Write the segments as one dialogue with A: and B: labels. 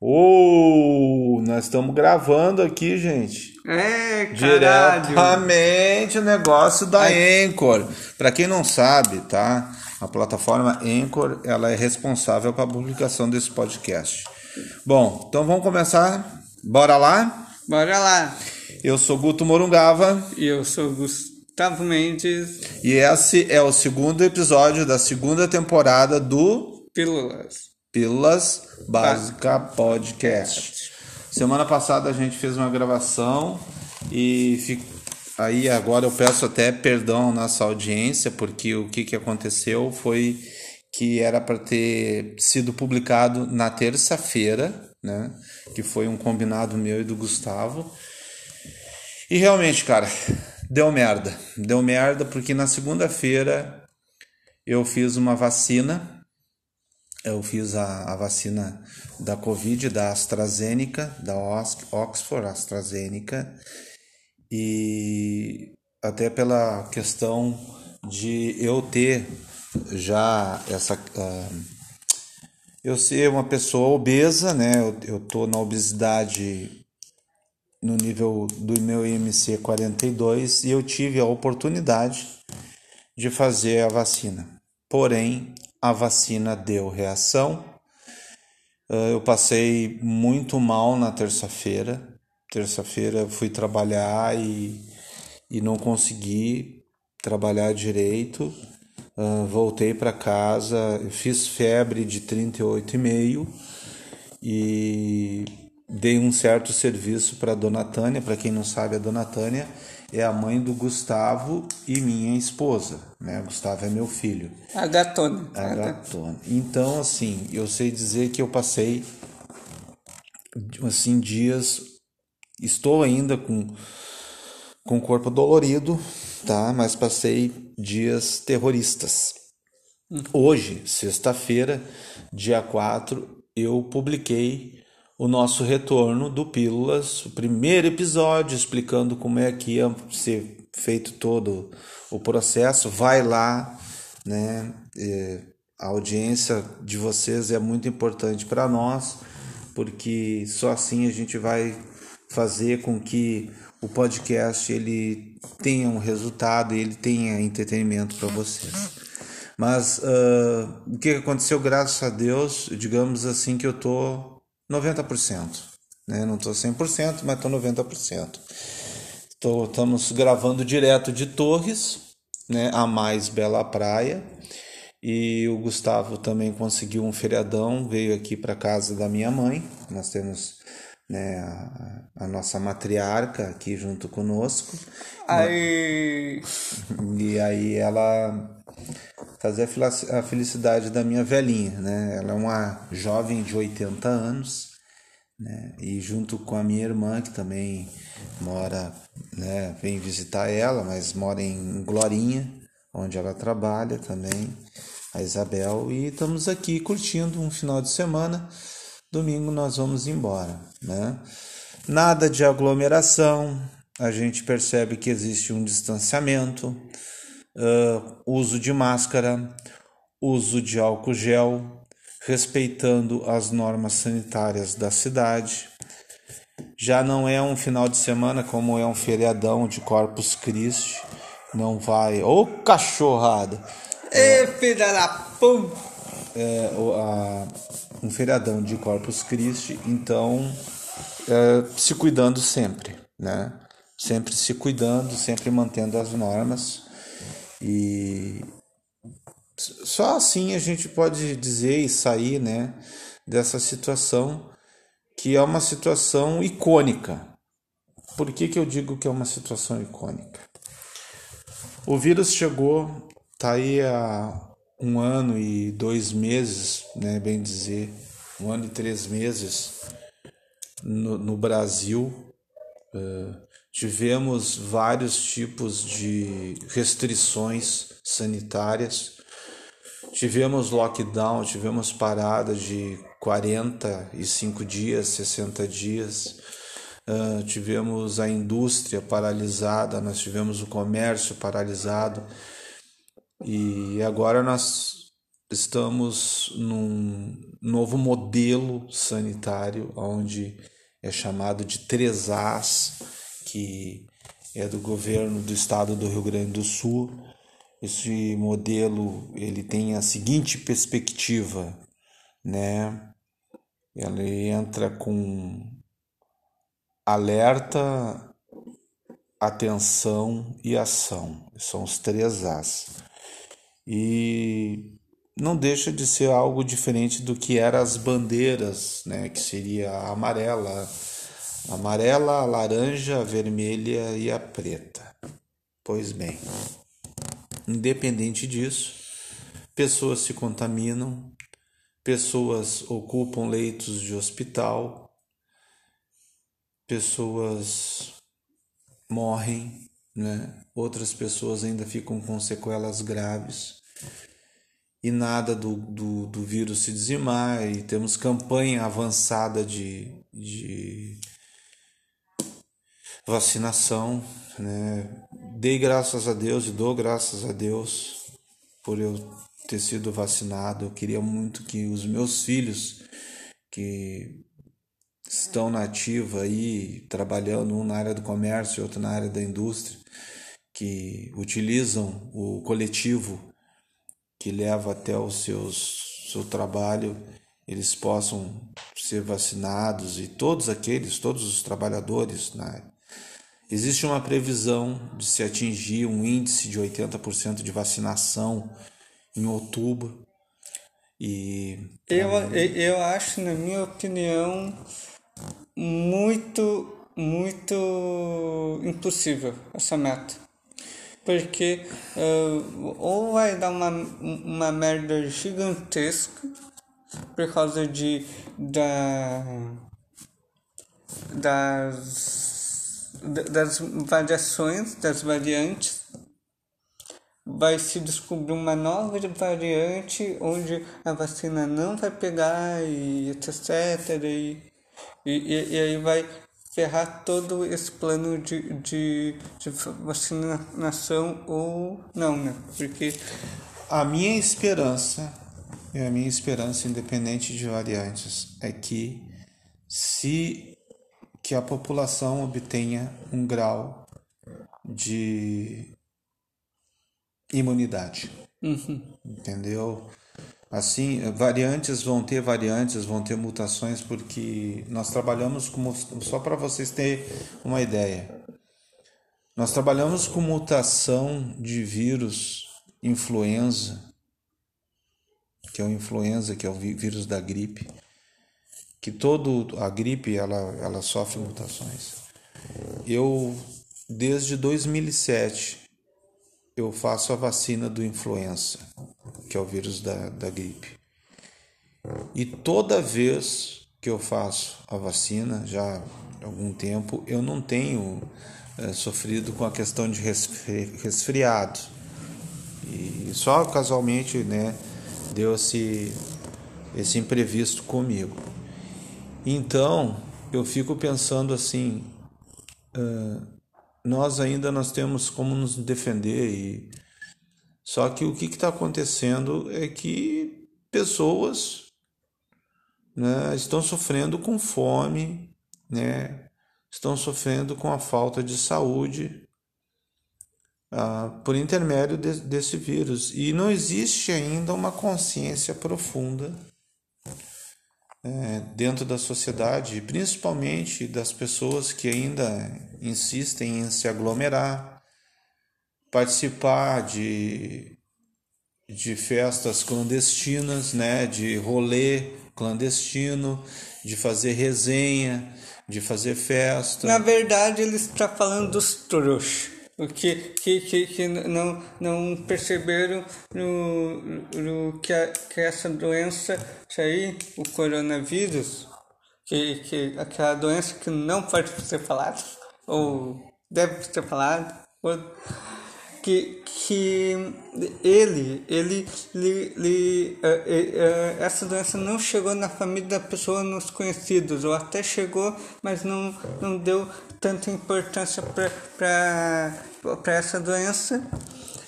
A: Ô, nós estamos gravando aqui, gente.
B: É, caralho.
A: Diretamente o negócio da Anchor. Para quem não sabe, tá? A plataforma Anchor, ela é responsável pela publicação desse podcast. Bom, então vamos começar. Bora lá?
B: Bora lá.
A: Eu sou Guto Morungava
B: E eu sou Gustavo Mendes,
A: e esse é o segundo episódio da segunda temporada do
B: Pílulas.
A: Pílulas Básica Podcast. Semana passada a gente fez uma gravação e fi- aí agora eu peço até perdão à nossa audiência porque o que, que aconteceu foi que era para ter sido publicado na terça-feira, né? Que foi um combinado meu e do Gustavo. E realmente, cara, deu merda. Deu merda porque na segunda-feira eu fiz uma vacina eu fiz a, a vacina da Covid, da AstraZeneca, da Ox- Oxford AstraZeneca, e até pela questão de eu ter já essa. ah, eu ser uma pessoa obesa, né? Eu, eu tô na obesidade no nível do meu IMC 42 e eu tive a oportunidade de fazer a vacina. Porém, a vacina deu reação. Ah, Eu passei muito mal na terça-feira. Terça-feira fui trabalhar e, e não consegui trabalhar direito. Ah, voltei para casa, fiz febre de 38,5 e dei um certo serviço para a dona Tânia. Para quem não sabe, a dona Tânia é a mãe do Gustavo e minha esposa. Né? O Gustavo é meu filho.
B: A gatona.
A: A gatona. Então, assim, eu sei dizer que eu passei assim dias estou ainda com com o corpo dolorido, tá? Mas passei dias terroristas. Hoje, sexta-feira, dia 4, eu publiquei o nosso retorno do Pílulas, o primeiro episódio explicando como é que ia ser feito todo o processo. Vai lá, né? A audiência de vocês é muito importante para nós, porque só assim a gente vai fazer com que o podcast ele tenha um resultado e ele tenha entretenimento para vocês. Mas ah, o que aconteceu, graças a Deus, digamos assim que eu tô 90%, né? Não tô 100%, mas tô 90%. Tô, estamos gravando direto de Torres, né? A mais bela praia. E o Gustavo também conseguiu um feriadão, veio aqui para casa da minha mãe. Nós temos né, a, a nossa matriarca aqui junto conosco.
B: Aí.
A: E aí ela felici- a felicidade da minha velhinha, né? Ela é uma jovem de 80 anos, né? E junto com a minha irmã, que também mora, né? Vem visitar ela, mas mora em Glorinha, onde ela trabalha também, a Isabel. E estamos aqui curtindo um final de semana. Domingo nós vamos embora, né? Nada de aglomeração, a gente percebe que existe um distanciamento, ah, uso de máscara, uso de álcool gel, respeitando as normas sanitárias da cidade. Já não é um final de semana como é um feriadão de Corpus Christi. Não vai. Ô cachorrada!
B: Ê, filha da puta!
A: É, a- um feriadão de Corpus Christi, então é, se cuidando sempre, né? Sempre se cuidando, sempre mantendo as normas e só assim a gente pode dizer e sair, né, dessa situação que é uma situação icônica. Por que, que eu digo que é uma situação icônica? O vírus chegou, tá aí há um ano e dois meses, né, bem dizer, um ano e três meses no, no Brasil. Eh, tivemos vários tipos de restrições sanitárias. Tivemos lockdown, tivemos parada de 45 dias, 60 dias. Ah, tivemos a indústria paralisada, nós tivemos o comércio paralisado. E agora nós estamos num novo modelo sanitário, onde é chamado de 3As, que é do governo do estado do Rio Grande do Sul. Esse modelo ele tem a seguinte perspectiva, né? Ele entra com alerta, atenção e ação. São os três As. E não deixa de ser algo diferente do que eram as bandeiras, né? Que seria a amarela, a amarela, a laranja, a vermelha e a preta. Pois bem, independente disso, pessoas se contaminam, pessoas ocupam leitos de hospital, pessoas morrem, né? Outras pessoas ainda ficam com sequelas graves e nada do, do, do vírus se dizimar e temos campanha avançada de, de vacinação, né? Dei graças a Deus e dou graças a Deus por eu ter sido vacinado. Eu queria muito que os meus filhos que estão na ativa aí, trabalhando um na área do comércio e outro na área da indústria, que utilizam o coletivo que leva até o seus, seu trabalho, eles possam ser vacinados e todos aqueles, todos os trabalhadores na área Existe uma previsão de se atingir um índice de 80% de vacinação em outubro. E
B: eu, eu acho, na minha opinião, muito, muito impossível essa meta. Porque uh, ou vai dar uma, uma merda gigantesca por causa de da, das das variações, das variantes, vai se descobrir uma nova variante onde a vacina não vai pegar e etc. E, e, e aí vai ferrar todo esse plano de, de, de vacinação ou não, né? Porque
A: a minha esperança, e a minha esperança independente de variantes, é que se que a população obtenha um grau de imunidade.
B: Uhum.
A: Entendeu? Assim, variantes vão ter variantes, vão ter mutações, porque nós trabalhamos com. Só para vocês terem uma ideia. Nós trabalhamos com mutação de vírus influenza, que é o influenza, que é o vírus da gripe que todo a gripe ela, ela sofre mutações. Eu desde 2007 eu faço a vacina do influenza, que é o vírus da, da gripe. E toda vez que eu faço a vacina, já há algum tempo, eu não tenho é, sofrido com a questão de resfriado. E só casualmente né, deu esse, esse imprevisto comigo. Então, eu fico pensando assim, uh, nós ainda nós temos como nos defender e só que o que está acontecendo é que pessoas né, estão sofrendo com fome, né, estão sofrendo com a falta de saúde uh, por intermédio de, desse vírus. E não existe ainda uma consciência profunda é, dentro da sociedade, principalmente das pessoas que ainda insistem em se aglomerar, participar de, de festas clandestinas, né, de rolê clandestino, de fazer resenha, de fazer festa.
B: Na verdade, ele está falando dos trouxas que, que, que, que não, não perceberam no, no que, a, que essa doença aí, o coronavírus, que, que aquela doença que não pode ser falada, ou deve ser falada, ou, que, que ele, ele, ele, ele uh, uh, essa doença não chegou na família da pessoa nos conhecidos, ou até chegou, mas não, não deu tanta importância para essa doença.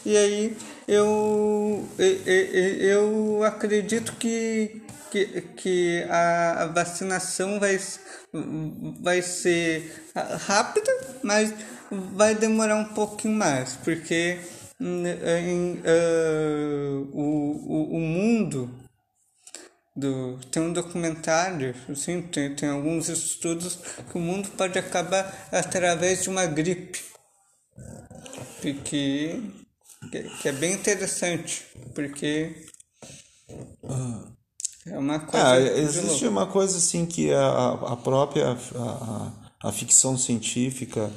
B: E aí eu, eu, eu acredito que, que, que a vacinação vai, vai ser rápida, mas vai demorar um pouquinho mais, porque em, uh, o, o, o mundo do, tem um documentário, assim, tem, tem alguns estudos que o mundo pode acabar através de uma gripe. Que, que é bem interessante, porque é uma coisa.
A: Ah, existe uma coisa assim que a, a própria a, a ficção científica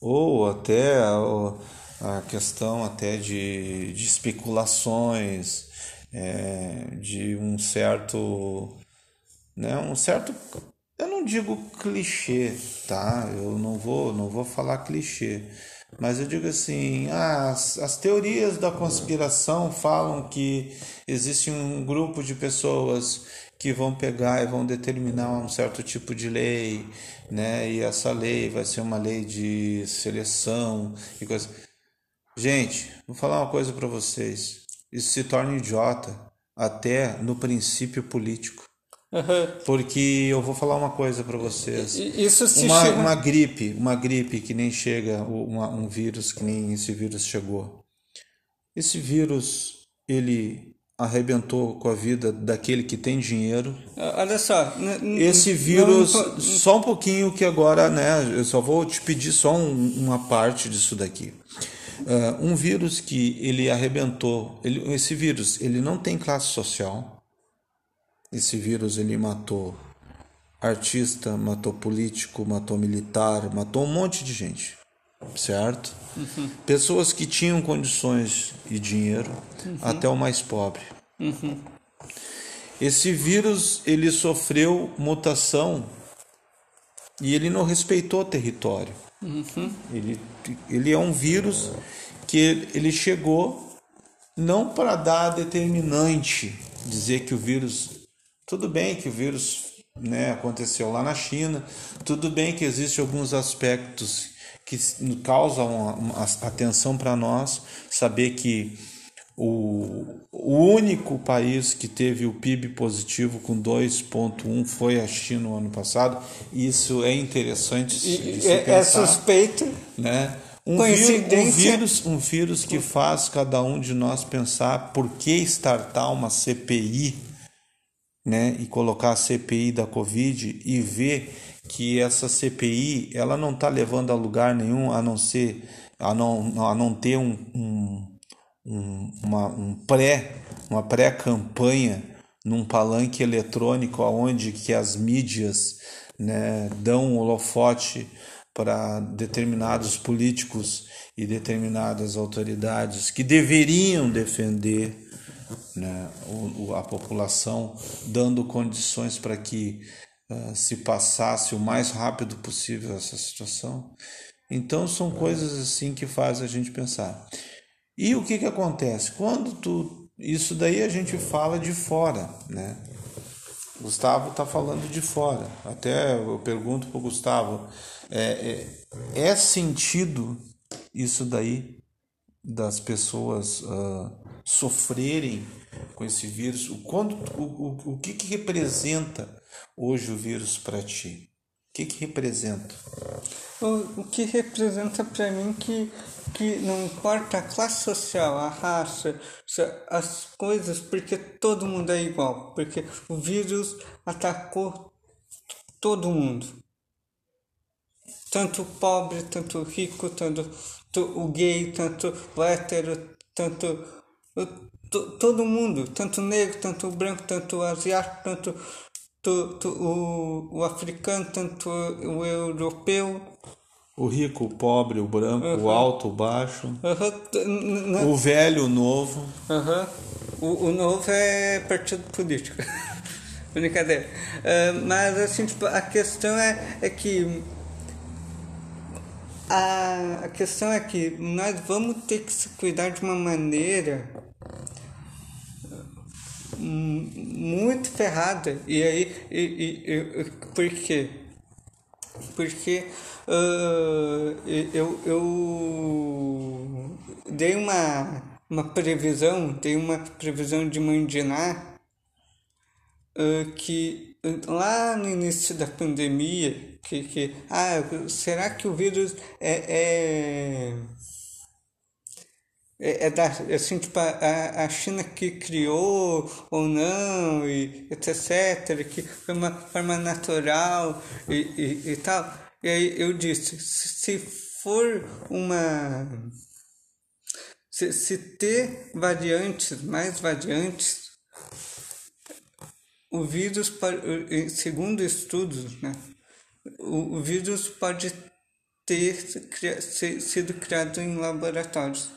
A: ou até a, a questão até de, de especulações é, de um certo, né, um certo, eu não digo clichê, tá? Eu não vou, não vou falar clichê, mas eu digo assim, as, as teorias da conspiração falam que existe um grupo de pessoas que vão pegar e vão determinar um certo tipo de lei, né? E essa lei vai ser uma lei de seleção e coisa. Gente, vou falar uma coisa para vocês isso se torna idiota até no princípio político. Uhum. Porque eu vou falar uma coisa para vocês.
B: Isso se
A: uma,
B: chama...
A: uma gripe, uma gripe que nem chega, uma, um vírus que nem esse vírus chegou. Esse vírus, ele arrebentou com a vida daquele que tem dinheiro.
B: Olha só.
A: Esse vírus, não... só um pouquinho que agora, né? Eu só vou te pedir só um, uma parte disso daqui. Uh, um vírus que ele arrebentou, ele, esse vírus ele não tem classe social. Esse vírus ele matou artista, matou político, matou militar, matou um monte de gente, certo? Uhum. Pessoas que tinham condições e dinheiro, uhum. até o mais pobre. Uhum. Esse vírus ele sofreu mutação e ele não respeitou o território. Uhum. Ele, ele é um vírus que ele chegou não para dar determinante, dizer que o vírus. Tudo bem que o vírus né, aconteceu lá na China, tudo bem que existem alguns aspectos que causam uma, uma atenção para nós, saber que o, o único país que teve o PIB positivo com 2,1 foi a China no ano passado. Isso é interessante
B: se é, é pensar. É suspeito.
A: Né? Um, Coincidência. um, vírus, um vírus que faz cada um de nós pensar por que startar uma CPI né? e colocar a CPI da Covid e ver que essa CPI ela não está levando a lugar nenhum a não ser a não, a não ter um, um um, uma, um pré, uma pré-campanha num palanque eletrônico aonde que as mídias né, dão um holofote para determinados políticos e determinadas autoridades que deveriam defender né, a população, dando condições para que uh, se passasse o mais rápido possível essa situação. Então são coisas assim que fazem a gente pensar. E o que, que acontece? Quando tu. Isso daí a gente fala de fora, né? Gustavo está falando de fora. Até eu pergunto para o Gustavo: é, é, é, sentido isso daí das pessoas uh, sofrerem com esse vírus? Quando, o, o, o que, que representa hoje o vírus para ti? O que, que representa?
B: O, o que representa para mim que que não importa a classe social, a raça, as coisas, porque todo mundo é igual, porque o vírus atacou todo mundo. Tanto o pobre, tanto o rico, tanto o gay, tanto o hétero, tanto todo mundo, tanto o negro, tanto o branco, tanto o asiático, tanto o, o africano, tanto o europeu,
A: o rico, o pobre, o branco, uhum. o alto, o baixo. Uhum. O velho, o novo.
B: Uhum. O, o novo é partido político. Brincadeira. Uh, mas assim, tipo, a questão é, é que. A, questão é que nós vamos ter que se cuidar de uma maneira hum, muito ferrada. E aí, e, e, e, por quê? Porque uh, eu, eu dei uma uma previsão, tem uma previsão de Mandiná uh, que lá no início da pandemia, que, que ah, será que o vírus é, é é, é da, assim, tipo, a, a China que criou ou não, e etc., que foi uma forma natural e, e, e tal. E aí eu disse, se for uma. Se, se ter variantes, mais variantes, o vírus, segundo estudos, né, o, o vírus pode ter sido criado em laboratórios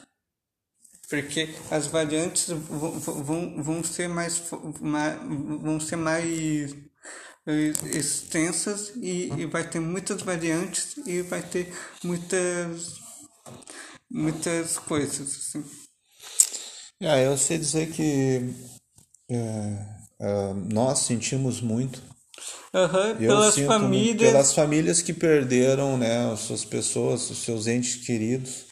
B: porque as variantes vão, vão, vão ser mais vão ser mais extensas e, e vai ter muitas variantes e vai ter muitas muitas coisas assim.
A: É, eu sei dizer que é, é, nós sentimos muito
B: Uhum, pelas famílias.
A: pelas famílias que perderam né, as suas pessoas, os seus entes queridos.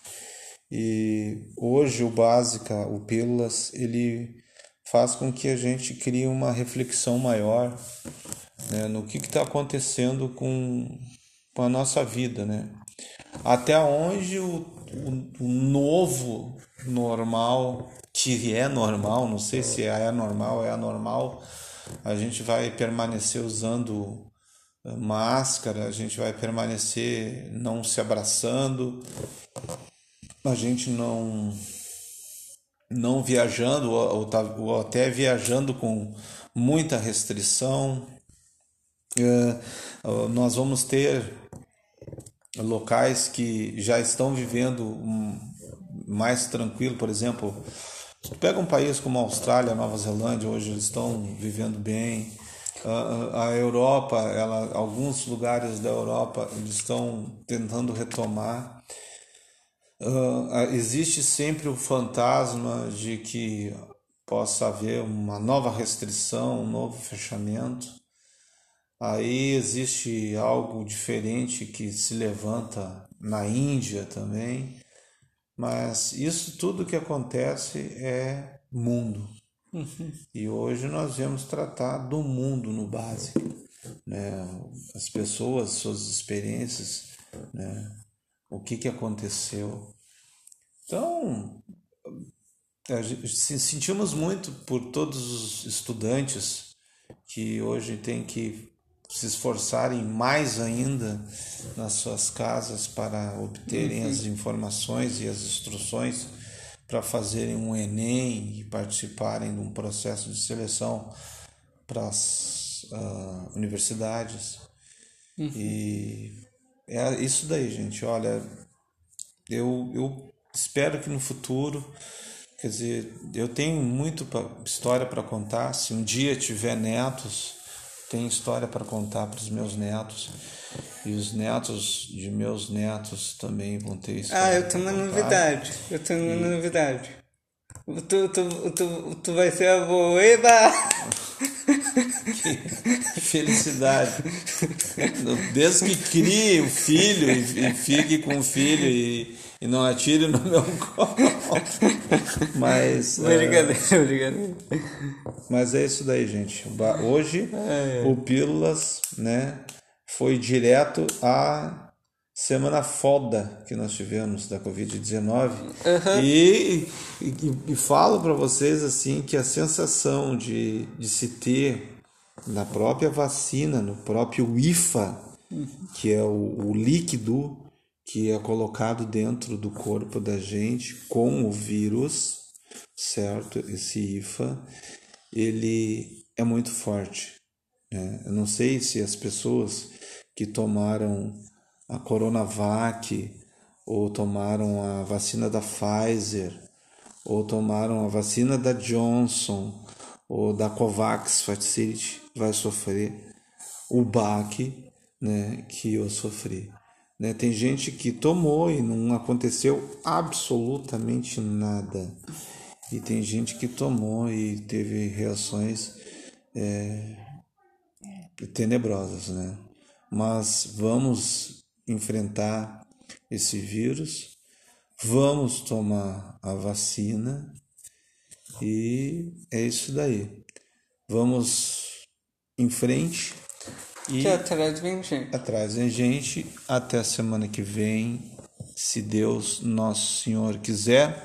A: E hoje o Básica, o Pílulas, ele faz com que a gente crie uma reflexão maior né, no que está acontecendo com, com a nossa vida. Né? Até onde o, o, o novo normal, que é normal, não sei se é normal é anormal, a gente vai permanecer usando máscara, a gente vai permanecer não se abraçando, a gente não não viajando ou, tá, ou até viajando com muita restrição. É, nós vamos ter locais que já estão vivendo mais tranquilo, por exemplo, tu pega um país como a Austrália, Nova Zelândia, hoje eles estão vivendo bem. A, Europa, ela, alguns lugares da Europa eles estão tentando retomar. Uh, existe sempre o fantasma de que possa haver uma nova restrição, um novo fechamento. Aí existe algo diferente que se levanta na Índia também, mas isso tudo que acontece é mundo. Uhum. E hoje nós vamos tratar do mundo no básico, né? As pessoas, suas experiências, né? o que, que aconteceu. Então, sentimos muito por todos os estudantes que hoje têm que se esforçarem mais ainda nas suas casas para obterem uhum. as informações e as instruções para fazerem um Enem e participarem de um processo de seleção para as uh, universidades. Uhum. E é isso daí, gente. Olha, eu, eu espero que no futuro, quer dizer, eu tenho muito pra, história para contar. Se um dia tiver netos, tem história para contar para os meus netos. E os netos de meus netos também vão ter história.
B: Ah, eu tenho uma novidade. Eu tenho uma e... novidade. Tu, tu, tu, tu vai ser avô, eba!
A: que felicidade. Desde que crie o filho e, fique com o filho e, e não atire no meu colo. Mas.
B: Brincadeira, é... brincadeira.
A: Mas é isso daí, gente. Hoje, é, é. o Pílulas, né, foi direto a semana foda que nós tivemos da Covid-19 uhum. e, e, e, falo para vocês assim que a sensação de, de se ter na própria vacina, no próprio IFA, uhum. que é o, o líquido que é colocado dentro do corpo da gente com o vírus, certo? Esse IFA, ele é muito forte. Né? Eu não sei se as pessoas que tomaram a Coronavac, ou tomaram a vacina da Pfizer, ou tomaram a vacina da Johnson, ou da Covax Facility, vai sofrer o baque né, que eu sofri. Né? Tem gente que tomou e não aconteceu absolutamente nada. E tem gente que tomou e teve reações é, tenebrosas, né? Mas vamos enfrentar esse vírus, Vamos tomar a vacina e é isso daí. Vamos em frente
B: e que atrás vem gente.
A: Atrás vem gente. Até a semana que vem, se Deus, nosso Senhor, quiser.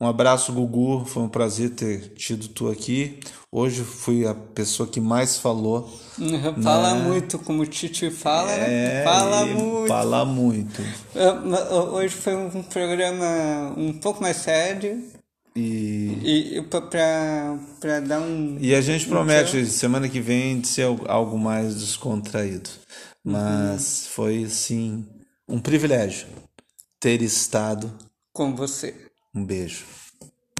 A: Um abraço, Gugu. Foi um prazer ter tido tu aqui. Hoje fui a pessoa que mais falou.
B: Fala né? muito, como o Titi fala, né?
A: é,
B: Fala muito.
A: Fala muito.
B: Hoje foi um programa um pouco mais sério.
A: E,
B: e para dar um.
A: E a gente um promete semana que vem de ser algo mais descontraído. Mas uhum. foi, sim, um privilégio ter estado
B: com você.
A: Um beijo.